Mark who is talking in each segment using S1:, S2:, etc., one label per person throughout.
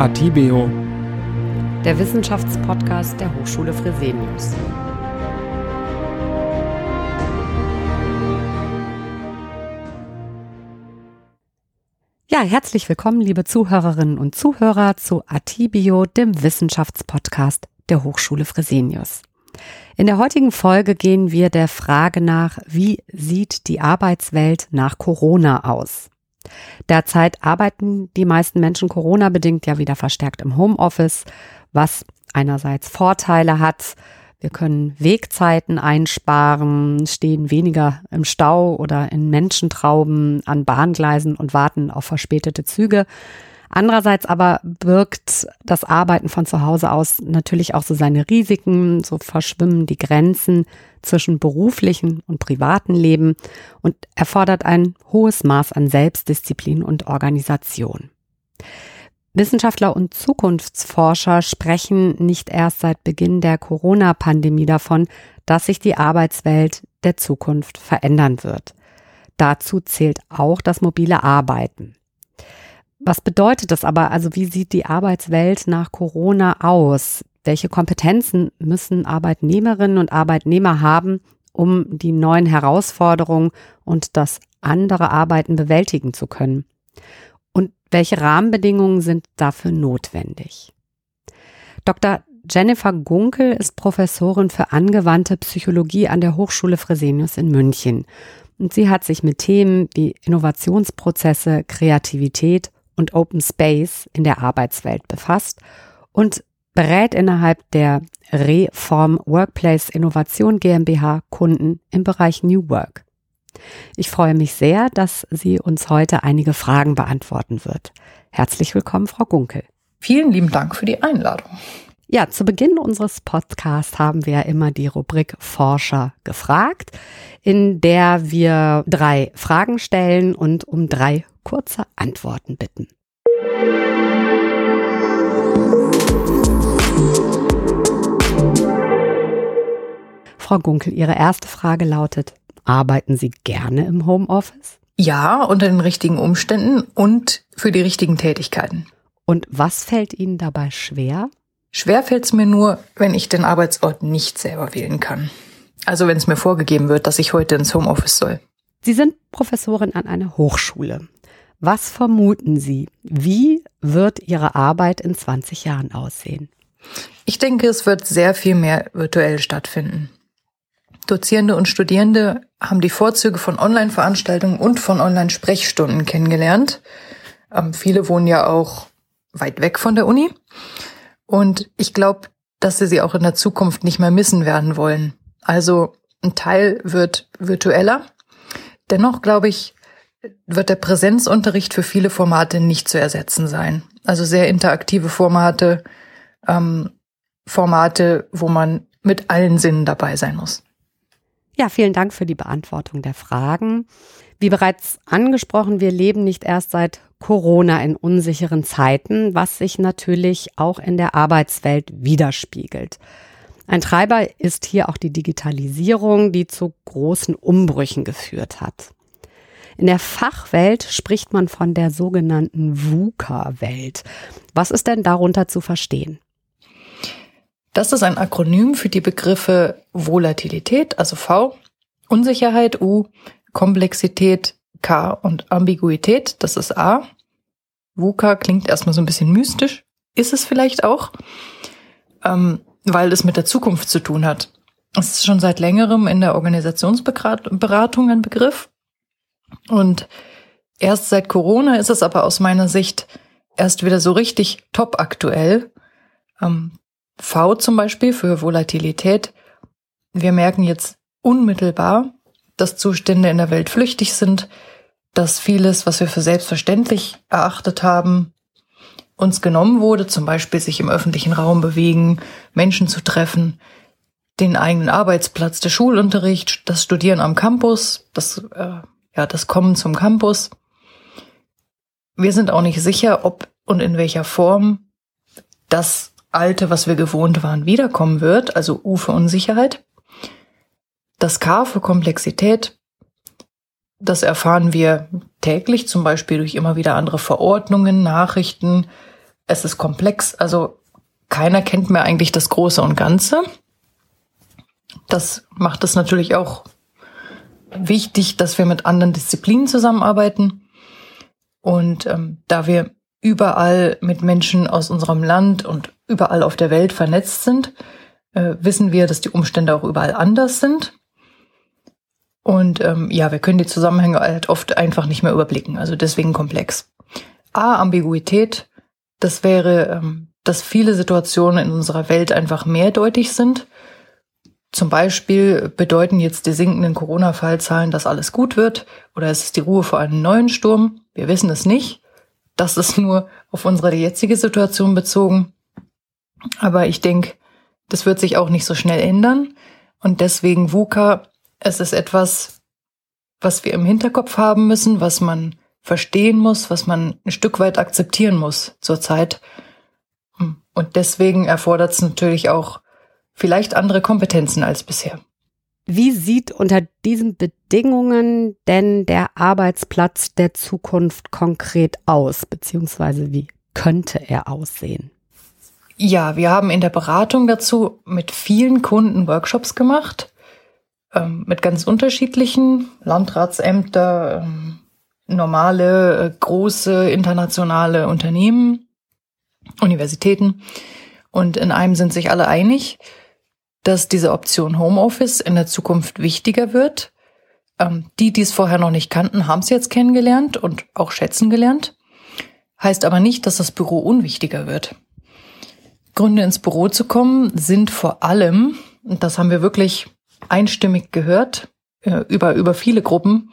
S1: Atibeo,
S2: der Wissenschaftspodcast der Hochschule Fresenius. Ja, herzlich willkommen, liebe Zuhörerinnen und Zuhörer, zu Atibio, dem Wissenschaftspodcast der Hochschule Fresenius. In der heutigen Folge gehen wir der Frage nach, wie sieht die Arbeitswelt nach Corona aus? Derzeit arbeiten die meisten Menschen Corona-bedingt ja wieder verstärkt im Homeoffice, was einerseits Vorteile hat. Wir können Wegzeiten einsparen, stehen weniger im Stau oder in Menschentrauben an Bahngleisen und warten auf verspätete Züge. Andererseits aber birgt das Arbeiten von zu Hause aus natürlich auch so seine Risiken, so verschwimmen die Grenzen zwischen beruflichen und privaten Leben und erfordert ein hohes Maß an Selbstdisziplin und Organisation. Wissenschaftler und Zukunftsforscher sprechen nicht erst seit Beginn der Corona-Pandemie davon, dass sich die Arbeitswelt der Zukunft verändern wird. Dazu zählt auch das mobile Arbeiten. Was bedeutet das aber? Also wie sieht die Arbeitswelt nach Corona aus? Welche Kompetenzen müssen Arbeitnehmerinnen und Arbeitnehmer haben, um die neuen Herausforderungen und das andere Arbeiten bewältigen zu können? Und welche Rahmenbedingungen sind dafür notwendig? Dr. Jennifer Gunkel ist Professorin für angewandte Psychologie an der Hochschule Fresenius in München. Und sie hat sich mit Themen wie Innovationsprozesse, Kreativität und Open Space in der Arbeitswelt befasst und berät innerhalb der Reform Workplace Innovation GmbH Kunden im Bereich New Work. Ich freue mich sehr, dass sie uns heute einige Fragen beantworten wird. Herzlich willkommen, Frau Gunkel.
S3: Vielen lieben Dank für die Einladung.
S2: Ja, zu Beginn unseres Podcasts haben wir immer die Rubrik Forscher gefragt, in der wir drei Fragen stellen und um drei kurze Antworten bitten. Frau Gunkel, Ihre erste Frage lautet, arbeiten Sie gerne im Homeoffice?
S3: Ja, unter den richtigen Umständen und für die richtigen Tätigkeiten.
S2: Und was fällt Ihnen dabei schwer?
S3: Schwer fällt es mir nur, wenn ich den Arbeitsort nicht selber wählen kann. Also wenn es mir vorgegeben wird, dass ich heute ins Homeoffice soll.
S2: Sie sind Professorin an einer Hochschule. Was vermuten Sie? Wie wird Ihre Arbeit in 20 Jahren aussehen?
S3: Ich denke, es wird sehr viel mehr virtuell stattfinden. Dozierende und Studierende haben die Vorzüge von Online-Veranstaltungen und von Online-Sprechstunden kennengelernt. Ähm, viele wohnen ja auch weit weg von der Uni. Und ich glaube, dass sie sie auch in der Zukunft nicht mehr missen werden wollen. Also ein Teil wird virtueller. Dennoch glaube ich, wird der Präsenzunterricht für viele Formate nicht zu ersetzen sein. Also sehr interaktive Formate, ähm, Formate, wo man mit allen Sinnen dabei sein muss.
S2: Ja, vielen Dank für die Beantwortung der Fragen. Wie bereits angesprochen, wir leben nicht erst seit Corona in unsicheren Zeiten, was sich natürlich auch in der Arbeitswelt widerspiegelt. Ein Treiber ist hier auch die Digitalisierung, die zu großen Umbrüchen geführt hat. In der Fachwelt spricht man von der sogenannten VUCA-Welt. Was ist denn darunter zu verstehen?
S3: Das ist ein Akronym für die Begriffe Volatilität, also V, Unsicherheit U, Komplexität K und Ambiguität, das ist A. VUCA klingt erstmal so ein bisschen mystisch, ist es vielleicht auch, ähm, weil es mit der Zukunft zu tun hat. Es ist schon seit längerem in der Organisationsberatung ein Begriff und erst seit Corona ist es aber aus meiner Sicht erst wieder so richtig top aktuell. Ähm, v zum Beispiel für Volatilität. Wir merken jetzt unmittelbar, dass Zustände in der Welt flüchtig sind, dass vieles, was wir für selbstverständlich erachtet haben, uns genommen wurde, zum Beispiel sich im öffentlichen Raum bewegen, Menschen zu treffen, den eigenen Arbeitsplatz, der Schulunterricht, das Studieren am Campus, das äh, ja, das Kommen zum Campus. Wir sind auch nicht sicher, ob und in welcher Form das Alte, was wir gewohnt waren, wiederkommen wird, also U für Unsicherheit. Das K für Komplexität, das erfahren wir täglich, zum Beispiel durch immer wieder andere Verordnungen, Nachrichten, es ist komplex. Also keiner kennt mehr eigentlich das Große und Ganze. Das macht es natürlich auch wichtig, dass wir mit anderen Disziplinen zusammenarbeiten. Und ähm, da wir überall mit Menschen aus unserem Land und überall auf der Welt vernetzt sind, äh, wissen wir, dass die Umstände auch überall anders sind. Und ähm, ja, wir können die Zusammenhänge halt oft einfach nicht mehr überblicken. Also deswegen komplex. A, Ambiguität. Das wäre, ähm, dass viele Situationen in unserer Welt einfach mehrdeutig sind. Zum Beispiel bedeuten jetzt die sinkenden Corona-Fallzahlen, dass alles gut wird, oder ist es die Ruhe vor einem neuen Sturm? Wir wissen es nicht. Das ist nur auf unsere jetzige Situation bezogen. Aber ich denke, das wird sich auch nicht so schnell ändern. Und deswegen VUCA, es ist etwas, was wir im Hinterkopf haben müssen, was man verstehen muss, was man ein Stück weit akzeptieren muss zurzeit. Und deswegen erfordert es natürlich auch vielleicht andere Kompetenzen als bisher.
S2: Wie sieht unter diesen Bedingungen denn der Arbeitsplatz der Zukunft konkret aus, beziehungsweise wie könnte er aussehen?
S3: Ja, wir haben in der Beratung dazu mit vielen Kunden Workshops gemacht, ähm, mit ganz unterschiedlichen Landratsämter, ähm, normale, äh, große, internationale Unternehmen, Universitäten. Und in einem sind sich alle einig, dass diese Option Homeoffice in der Zukunft wichtiger wird. Ähm, die, die es vorher noch nicht kannten, haben es jetzt kennengelernt und auch schätzen gelernt. Heißt aber nicht, dass das Büro unwichtiger wird. Gründe ins Büro zu kommen sind vor allem, und das haben wir wirklich einstimmig gehört, äh, über, über viele Gruppen,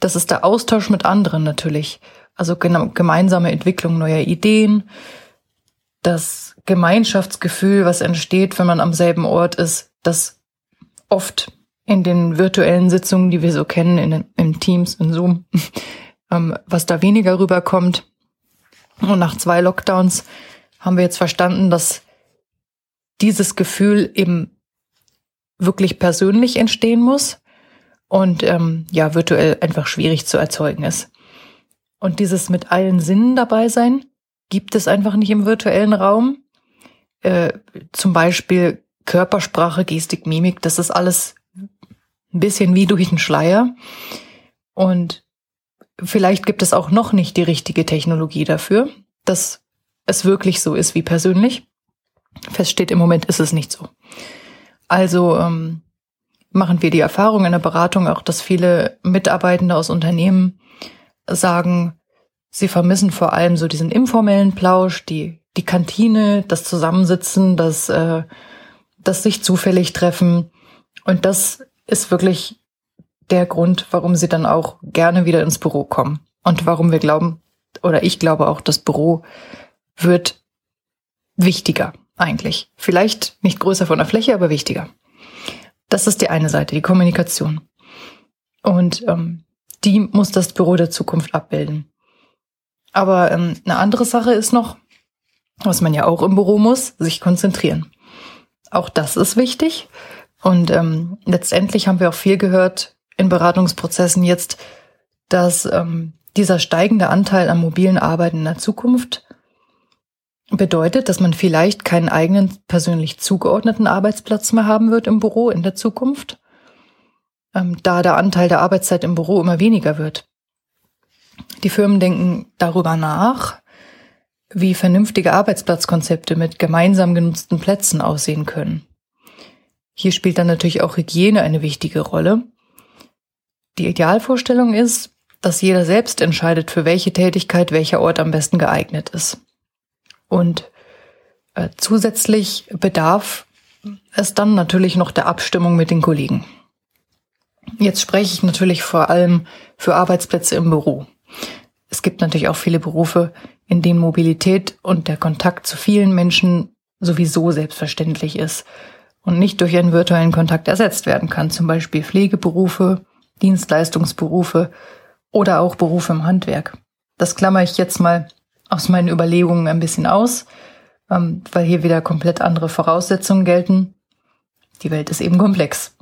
S3: das ist der Austausch mit anderen natürlich. Also gemeinsame Entwicklung neuer Ideen, das Gemeinschaftsgefühl, was entsteht, wenn man am selben Ort ist, das oft in den virtuellen Sitzungen, die wir so kennen, in, in Teams, in Zoom, ähm, was da weniger rüberkommt. Und nach zwei Lockdowns haben wir jetzt verstanden, dass dieses Gefühl eben wirklich persönlich entstehen muss und ähm, ja virtuell einfach schwierig zu erzeugen ist. Und dieses mit allen Sinnen dabei sein gibt es einfach nicht im virtuellen Raum. Äh, zum Beispiel Körpersprache, Gestik, Mimik, das ist alles ein bisschen wie durch den Schleier. Und vielleicht gibt es auch noch nicht die richtige Technologie dafür. Das es wirklich so ist wie persönlich. Feststeht im Moment ist es nicht so. Also ähm, machen wir die Erfahrung in der Beratung auch, dass viele Mitarbeitende aus Unternehmen sagen, sie vermissen vor allem so diesen informellen Plausch, die, die Kantine, das Zusammensitzen, das, äh, das sich zufällig treffen. Und das ist wirklich der Grund, warum sie dann auch gerne wieder ins Büro kommen. Und warum wir glauben, oder ich glaube auch, das Büro wird wichtiger eigentlich. Vielleicht nicht größer von der Fläche, aber wichtiger. Das ist die eine Seite, die Kommunikation. Und ähm, die muss das Büro der Zukunft abbilden. Aber ähm, eine andere Sache ist noch, was man ja auch im Büro muss, sich konzentrieren. Auch das ist wichtig. Und ähm, letztendlich haben wir auch viel gehört in Beratungsprozessen jetzt, dass ähm, dieser steigende Anteil an mobilen Arbeiten in der Zukunft bedeutet, dass man vielleicht keinen eigenen persönlich zugeordneten Arbeitsplatz mehr haben wird im Büro in der Zukunft, ähm, da der Anteil der Arbeitszeit im Büro immer weniger wird. Die Firmen denken darüber nach, wie vernünftige Arbeitsplatzkonzepte mit gemeinsam genutzten Plätzen aussehen können. Hier spielt dann natürlich auch Hygiene eine wichtige Rolle. Die Idealvorstellung ist, dass jeder selbst entscheidet, für welche Tätigkeit welcher Ort am besten geeignet ist. Und äh, zusätzlich bedarf es dann natürlich noch der Abstimmung mit den Kollegen. Jetzt spreche ich natürlich vor allem für Arbeitsplätze im Büro. Es gibt natürlich auch viele Berufe, in denen Mobilität und der Kontakt zu vielen Menschen sowieso selbstverständlich ist und nicht durch einen virtuellen Kontakt ersetzt werden kann. Zum Beispiel Pflegeberufe, Dienstleistungsberufe oder auch Berufe im Handwerk. Das klammer ich jetzt mal aus meinen Überlegungen ein bisschen aus, ähm, weil hier wieder komplett andere Voraussetzungen gelten. Die Welt ist eben komplex.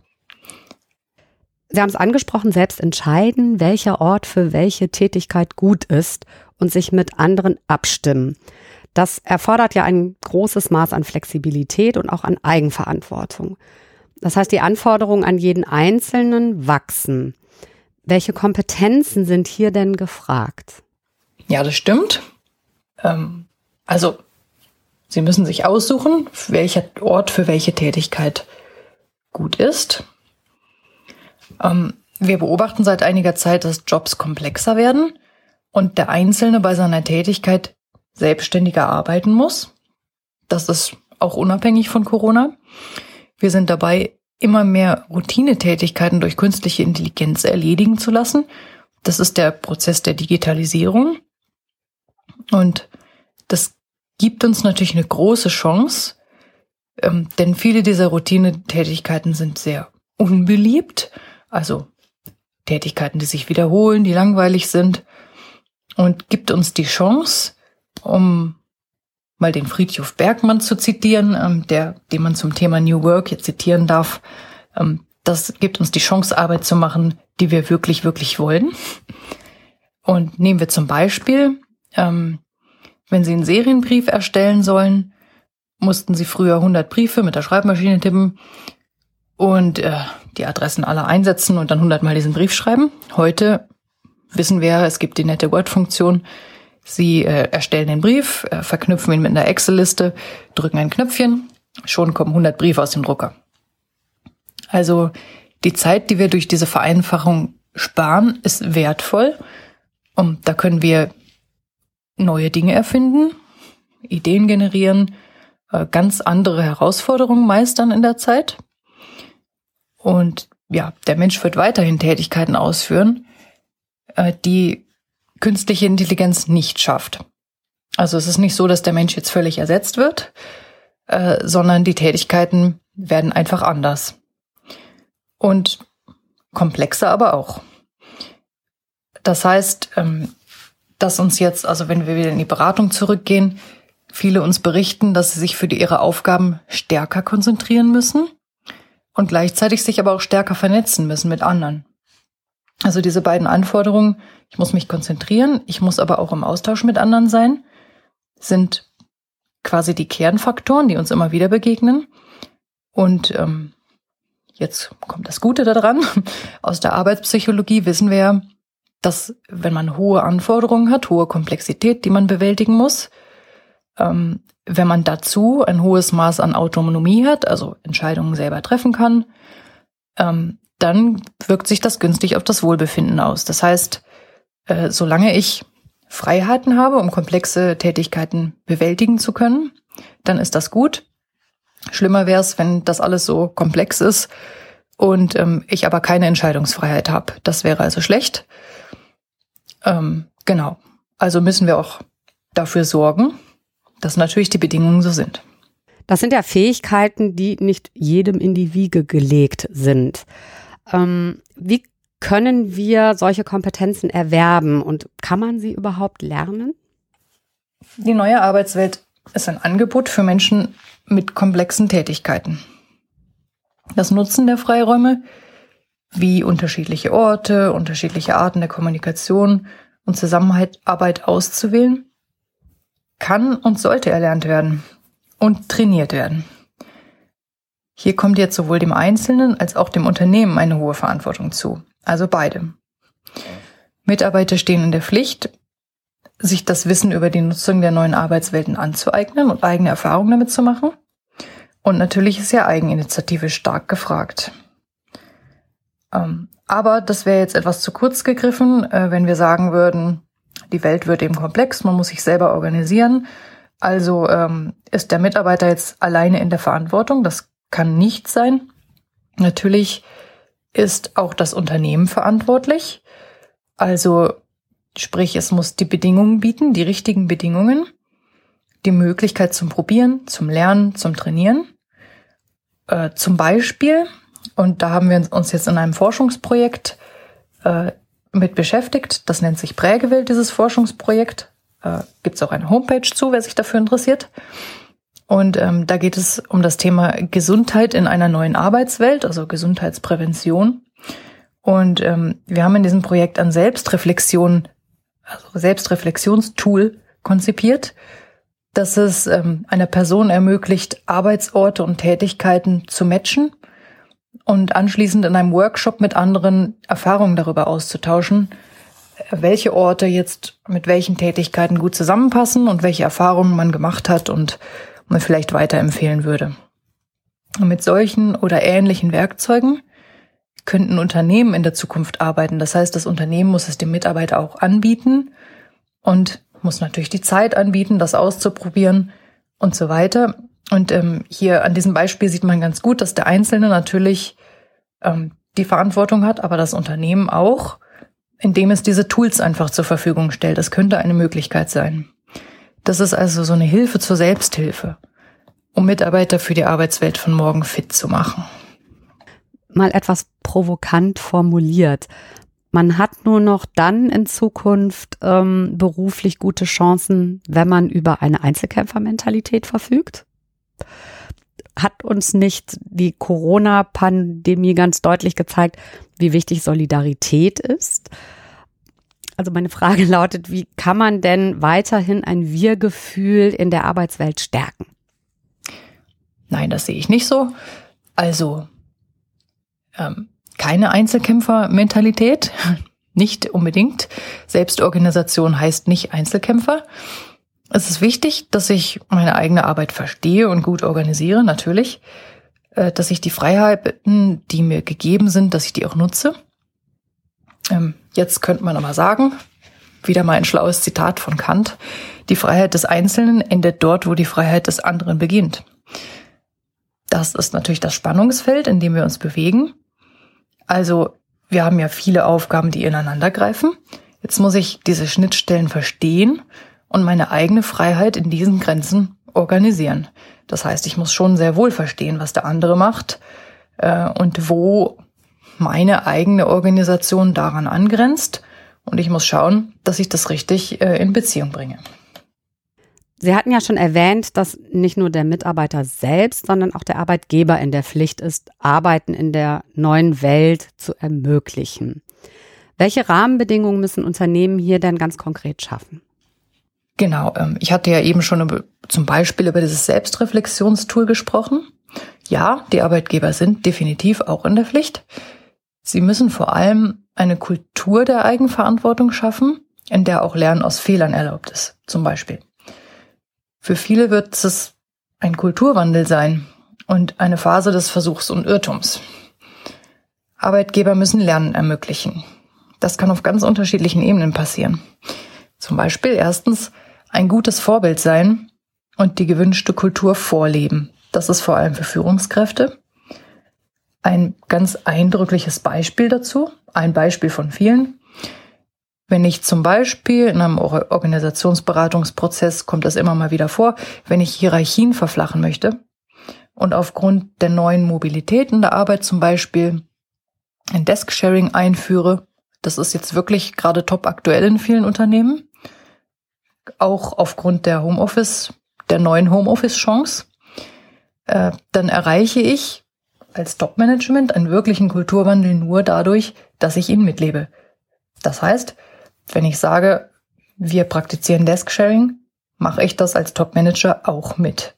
S2: Sie haben es angesprochen, selbst entscheiden, welcher Ort für welche Tätigkeit gut ist und sich mit anderen abstimmen. Das erfordert ja ein großes Maß an Flexibilität und auch an Eigenverantwortung. Das heißt, die Anforderungen an jeden Einzelnen wachsen. Welche Kompetenzen sind hier denn gefragt?
S3: Ja, das stimmt. Ähm, also, Sie müssen sich aussuchen, welcher Ort für welche Tätigkeit gut ist. Ähm, wir beobachten seit einiger Zeit, dass Jobs komplexer werden und der Einzelne bei seiner Tätigkeit selbstständiger arbeiten muss. Das ist auch unabhängig von Corona. Wir sind dabei, immer mehr Routinetätigkeiten durch künstliche Intelligenz erledigen zu lassen. Das ist der Prozess der Digitalisierung. Und das gibt uns natürlich eine große Chance, ähm, denn viele dieser Routinetätigkeiten sind sehr unbeliebt, also Tätigkeiten, die sich wiederholen, die langweilig sind und gibt uns die Chance, um mal den Friedhof Bergmann zu zitieren, ähm, der, den man zum Thema New Work jetzt zitieren darf. Ähm, das gibt uns die Chance, Arbeit zu machen, die wir wirklich, wirklich wollen. Und nehmen wir zum Beispiel, ähm, wenn Sie einen Serienbrief erstellen sollen, mussten Sie früher 100 Briefe mit der Schreibmaschine tippen und äh, die Adressen aller einsetzen und dann 100 Mal diesen Brief schreiben. Heute wissen wir, es gibt die nette Word-Funktion. Sie äh, erstellen den Brief, äh, verknüpfen ihn mit einer Excel-Liste, drücken ein Knöpfchen, schon kommen 100 Briefe aus dem Drucker. Also die Zeit, die wir durch diese Vereinfachung sparen, ist wertvoll. Und da können wir neue Dinge erfinden, Ideen generieren, äh, ganz andere Herausforderungen meistern in der Zeit. Und ja, der Mensch wird weiterhin Tätigkeiten ausführen, äh, die künstliche Intelligenz nicht schafft. Also es ist nicht so, dass der Mensch jetzt völlig ersetzt wird, äh, sondern die Tätigkeiten werden einfach anders. Und komplexer aber auch. Das heißt, ähm, dass uns jetzt, also wenn wir wieder in die Beratung zurückgehen, viele uns berichten, dass sie sich für ihre Aufgaben stärker konzentrieren müssen und gleichzeitig sich aber auch stärker vernetzen müssen mit anderen. Also diese beiden Anforderungen, ich muss mich konzentrieren, ich muss aber auch im Austausch mit anderen sein, sind quasi die Kernfaktoren, die uns immer wieder begegnen. Und ähm, jetzt kommt das Gute daran. Aus der Arbeitspsychologie wissen wir ja, dass wenn man hohe Anforderungen hat, hohe Komplexität, die man bewältigen muss, ähm, wenn man dazu ein hohes Maß an Autonomie hat, also Entscheidungen selber treffen kann, ähm, dann wirkt sich das günstig auf das Wohlbefinden aus. Das heißt, äh, solange ich Freiheiten habe, um komplexe Tätigkeiten bewältigen zu können, dann ist das gut. Schlimmer wäre es, wenn das alles so komplex ist und ähm, ich aber keine Entscheidungsfreiheit habe. Das wäre also schlecht. Ähm, genau. Also müssen wir auch dafür sorgen, dass natürlich die Bedingungen so sind.
S2: Das sind ja Fähigkeiten, die nicht jedem in die Wiege gelegt sind. Ähm, wie können wir solche Kompetenzen erwerben und kann man sie überhaupt lernen?
S3: Die neue Arbeitswelt ist ein Angebot für Menschen mit komplexen Tätigkeiten. Das Nutzen der Freiräume, wie unterschiedliche Orte, unterschiedliche Arten der Kommunikation und Zusammenarbeit auszuwählen, kann und sollte erlernt werden und trainiert werden. Hier kommt jetzt sowohl dem Einzelnen als auch dem Unternehmen eine hohe Verantwortung zu. Also beide. Mitarbeiter stehen in der Pflicht, sich das Wissen über die Nutzung der neuen Arbeitswelten anzueignen und eigene Erfahrungen damit zu machen. Und natürlich ist ja Eigeninitiative stark gefragt. Ähm, aber das wäre jetzt etwas zu kurz gegriffen, äh, wenn wir sagen würden, die Welt wird eben komplex, man muss sich selber organisieren. Also ähm, ist der Mitarbeiter jetzt alleine in der Verantwortung. Das kann nicht sein. Natürlich ist auch das Unternehmen verantwortlich. Also sprich, es muss die Bedingungen bieten, die richtigen Bedingungen, die Möglichkeit zum Probieren, zum Lernen, zum Trainieren. Äh, zum Beispiel, und da haben wir uns jetzt in einem Forschungsprojekt äh, mit beschäftigt, das nennt sich Prägewelt, dieses Forschungsprojekt. Äh, Gibt es auch eine Homepage zu, wer sich dafür interessiert. Und ähm, da geht es um das Thema Gesundheit in einer neuen Arbeitswelt, also Gesundheitsprävention. Und ähm, wir haben in diesem Projekt ein Selbstreflexion, also Selbstreflexionstool konzipiert, dass es ähm, einer Person ermöglicht, Arbeitsorte und Tätigkeiten zu matchen und anschließend in einem Workshop mit anderen Erfahrungen darüber auszutauschen, welche Orte jetzt mit welchen Tätigkeiten gut zusammenpassen und welche Erfahrungen man gemacht hat und man vielleicht weiterempfehlen würde. Und mit solchen oder ähnlichen Werkzeugen könnten Unternehmen in der Zukunft arbeiten. Das heißt, das Unternehmen muss es dem Mitarbeiter auch anbieten und muss natürlich die Zeit anbieten, das auszuprobieren und so weiter. Und ähm, hier an diesem Beispiel sieht man ganz gut, dass der Einzelne natürlich ähm, die Verantwortung hat, aber das Unternehmen auch, indem es diese Tools einfach zur Verfügung stellt. Das könnte eine Möglichkeit sein. Das ist also so eine Hilfe zur Selbsthilfe, um Mitarbeiter für die Arbeitswelt von morgen fit zu machen.
S2: Mal etwas provokant formuliert. Man hat nur noch dann in Zukunft ähm, beruflich gute Chancen, wenn man über eine Einzelkämpfermentalität verfügt? Hat uns nicht die Corona-Pandemie ganz deutlich gezeigt, wie wichtig Solidarität ist? Also meine Frage lautet, wie kann man denn weiterhin ein Wir-Gefühl in der Arbeitswelt stärken?
S3: Nein, das sehe ich nicht so. Also ähm, keine Einzelkämpfer-Mentalität, nicht unbedingt. Selbstorganisation heißt nicht Einzelkämpfer. Es ist wichtig, dass ich meine eigene Arbeit verstehe und gut organisiere, natürlich, äh, dass ich die Freiheiten, die mir gegeben sind, dass ich die auch nutze. Ähm, jetzt könnte man aber sagen, wieder mal ein schlaues Zitat von Kant, die Freiheit des Einzelnen endet dort, wo die Freiheit des anderen beginnt. Das ist natürlich das Spannungsfeld, in dem wir uns bewegen. Also wir haben ja viele Aufgaben, die ineinander greifen. Jetzt muss ich diese Schnittstellen verstehen und meine eigene Freiheit in diesen Grenzen organisieren. Das heißt, ich muss schon sehr wohl verstehen, was der andere macht äh, und wo meine eigene Organisation daran angrenzt. Und ich muss schauen, dass ich das richtig äh, in Beziehung bringe.
S2: Sie hatten ja schon erwähnt, dass nicht nur der Mitarbeiter selbst, sondern auch der Arbeitgeber in der Pflicht ist, Arbeiten in der neuen Welt zu ermöglichen. Welche Rahmenbedingungen müssen Unternehmen hier denn ganz konkret schaffen?
S3: Genau, ähm, ich hatte ja eben schon zum Beispiel über dieses Selbstreflexionstool gesprochen. Ja, die Arbeitgeber sind definitiv auch in der Pflicht. Sie müssen vor allem eine Kultur der Eigenverantwortung schaffen, in der auch Lernen aus Fehlern erlaubt ist, zum Beispiel. Für viele wird es ein Kulturwandel sein und eine Phase des Versuchs und Irrtums. Arbeitgeber müssen Lernen ermöglichen. Das kann auf ganz unterschiedlichen Ebenen passieren. Zum Beispiel erstens ein gutes Vorbild sein und die gewünschte Kultur vorleben. Das ist vor allem für Führungskräfte. Ein ganz eindrückliches Beispiel dazu, ein Beispiel von vielen, wenn ich zum Beispiel in einem Organisationsberatungsprozess kommt das immer mal wieder vor, wenn ich Hierarchien verflachen möchte und aufgrund der neuen Mobilität in der Arbeit zum Beispiel ein Desk-Sharing einführe, das ist jetzt wirklich gerade top aktuell in vielen Unternehmen, auch aufgrund der Homeoffice, der neuen Homeoffice-Chance, äh, dann erreiche ich als Top-Management einen wirklichen Kulturwandel nur dadurch, dass ich ihn mitlebe. Das heißt, wenn ich sage, wir praktizieren Desk-Sharing, mache ich das als Top-Manager auch mit.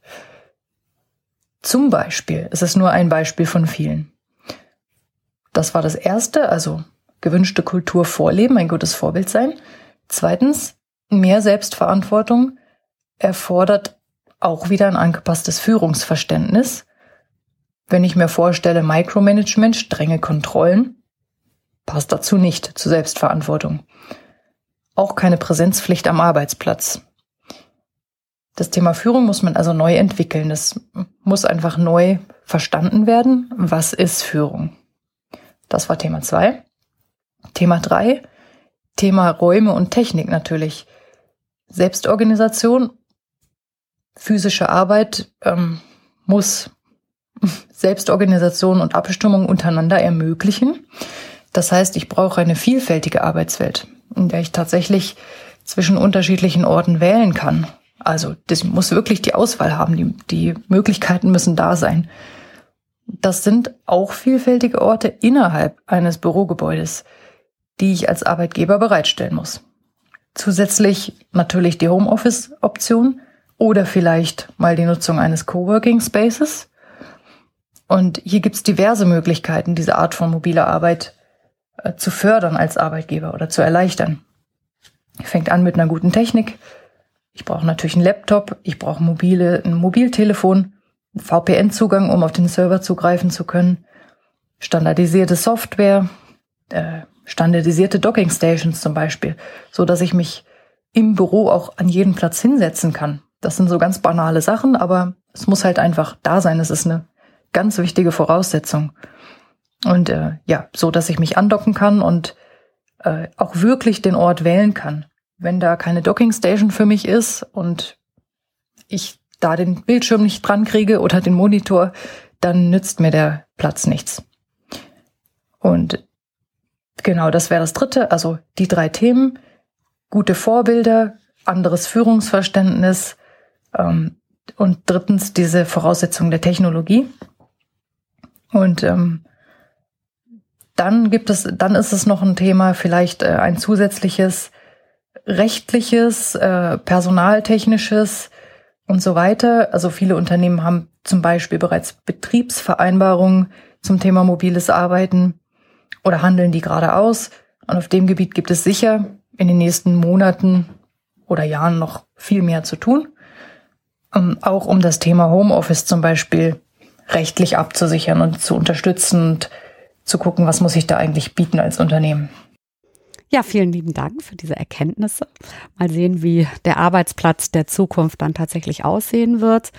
S3: Zum Beispiel, es ist nur ein Beispiel von vielen. Das war das erste, also gewünschte Kultur vorleben, ein gutes Vorbild sein. Zweitens, mehr Selbstverantwortung erfordert auch wieder ein angepasstes Führungsverständnis. Wenn ich mir vorstelle, Micromanagement, strenge Kontrollen, passt dazu nicht zur Selbstverantwortung auch keine Präsenzpflicht am Arbeitsplatz. Das Thema Führung muss man also neu entwickeln. Es muss einfach neu verstanden werden. Was ist Führung? Das war Thema zwei. Thema drei. Thema Räume und Technik natürlich. Selbstorganisation, physische Arbeit ähm, muss Selbstorganisation und Abstimmung untereinander ermöglichen. Das heißt, ich brauche eine vielfältige Arbeitswelt in der ich tatsächlich zwischen unterschiedlichen Orten wählen kann. Also das muss wirklich die Auswahl haben, die, die Möglichkeiten müssen da sein. Das sind auch vielfältige Orte innerhalb eines Bürogebäudes, die ich als Arbeitgeber bereitstellen muss. Zusätzlich natürlich die Homeoffice-Option oder vielleicht mal die Nutzung eines Coworking Spaces. Und hier gibt es diverse Möglichkeiten, diese Art von mobiler Arbeit äh, zu fördern als Arbeitgeber oder zu erleichtern. Fängt an mit einer guten Technik. Ich brauche natürlich einen Laptop, ich brauche mobile, ein Mobiltelefon, VPN-Zugang, um auf den Server zugreifen zu können, standardisierte Software, äh, standardisierte Docking Stations zum Beispiel, so dass ich mich im Büro auch an jeden Platz hinsetzen kann. Das sind so ganz banale Sachen, aber es muss halt einfach da sein. Es ist eine ganz wichtige Voraussetzung. Und äh, ja, so dass ich mich andocken kann und äh, auch wirklich den Ort wählen kann. Wenn da keine Docking Station für mich ist und ich da den Bildschirm nicht dran kriege oder den Monitor, dann nützt mir der Platz nichts. Und genau, das wäre das dritte. Also die drei Themen. Gute Vorbilder, anderes Führungsverständnis ähm, und drittens diese Voraussetzung der Technologie. Und ähm, dann gibt es, dann ist es noch ein Thema, vielleicht äh, ein zusätzliches rechtliches, äh, personaltechnisches und so weiter. Also viele Unternehmen haben zum Beispiel bereits Betriebsvereinbarungen zum Thema mobiles Arbeiten oder handeln die gerade aus. Und auf dem Gebiet gibt es sicher in den nächsten Monaten oder Jahren noch viel mehr zu tun. Ähm, auch um das Thema Homeoffice zum Beispiel rechtlich abzusichern und zu unterstützen und zu gucken, was muss ich da eigentlich bieten als Unternehmen.
S2: Ja, vielen lieben Dank für diese Erkenntnisse. Mal sehen, wie der Arbeitsplatz der Zukunft dann tatsächlich aussehen wird.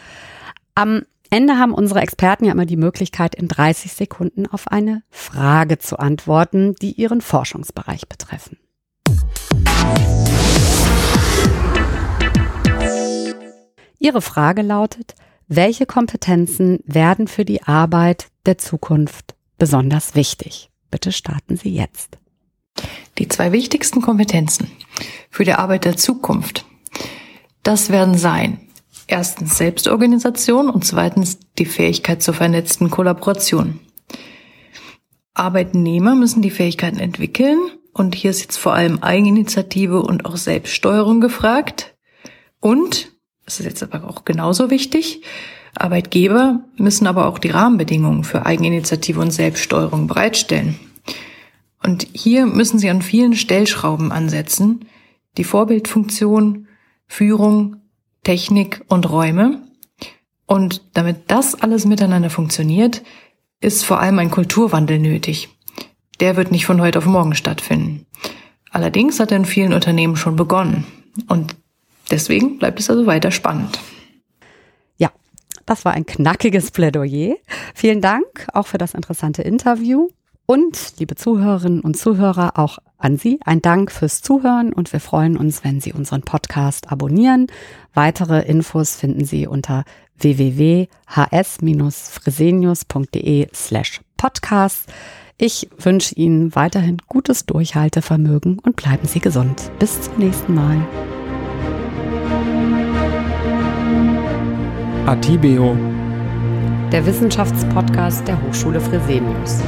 S2: Am Ende haben unsere Experten ja immer die Möglichkeit, in 30 Sekunden auf eine Frage zu antworten, die ihren Forschungsbereich betreffen. Ihre Frage lautet, welche Kompetenzen werden für die Arbeit der Zukunft besonders wichtig? Bitte starten Sie jetzt.
S3: Die zwei wichtigsten Kompetenzen für die Arbeit der Zukunft, das werden sein, erstens Selbstorganisation und zweitens die Fähigkeit zur vernetzten Kollaboration. Arbeitnehmer müssen die Fähigkeiten entwickeln und hier ist jetzt vor allem Eigeninitiative und auch Selbststeuerung gefragt. Und, das ist jetzt aber auch genauso wichtig, Arbeitgeber müssen aber auch die Rahmenbedingungen für Eigeninitiative und Selbststeuerung bereitstellen. Und hier müssen Sie an vielen Stellschrauben ansetzen. Die Vorbildfunktion, Führung, Technik und Räume. Und damit das alles miteinander funktioniert, ist vor allem ein Kulturwandel nötig. Der wird nicht von heute auf morgen stattfinden. Allerdings hat er in vielen Unternehmen schon begonnen. Und deswegen bleibt es also weiter spannend.
S2: Ja, das war ein knackiges Plädoyer. Vielen Dank auch für das interessante Interview. Und, liebe Zuhörerinnen und Zuhörer, auch an Sie ein Dank fürs Zuhören und wir freuen uns, wenn Sie unseren Podcast abonnieren. Weitere Infos finden Sie unter www.hs-fresenius.de slash podcast. Ich wünsche Ihnen weiterhin gutes Durchhaltevermögen und bleiben Sie gesund. Bis zum nächsten Mal.
S1: Atibeo.
S2: Der Wissenschaftspodcast der Hochschule Fresenius.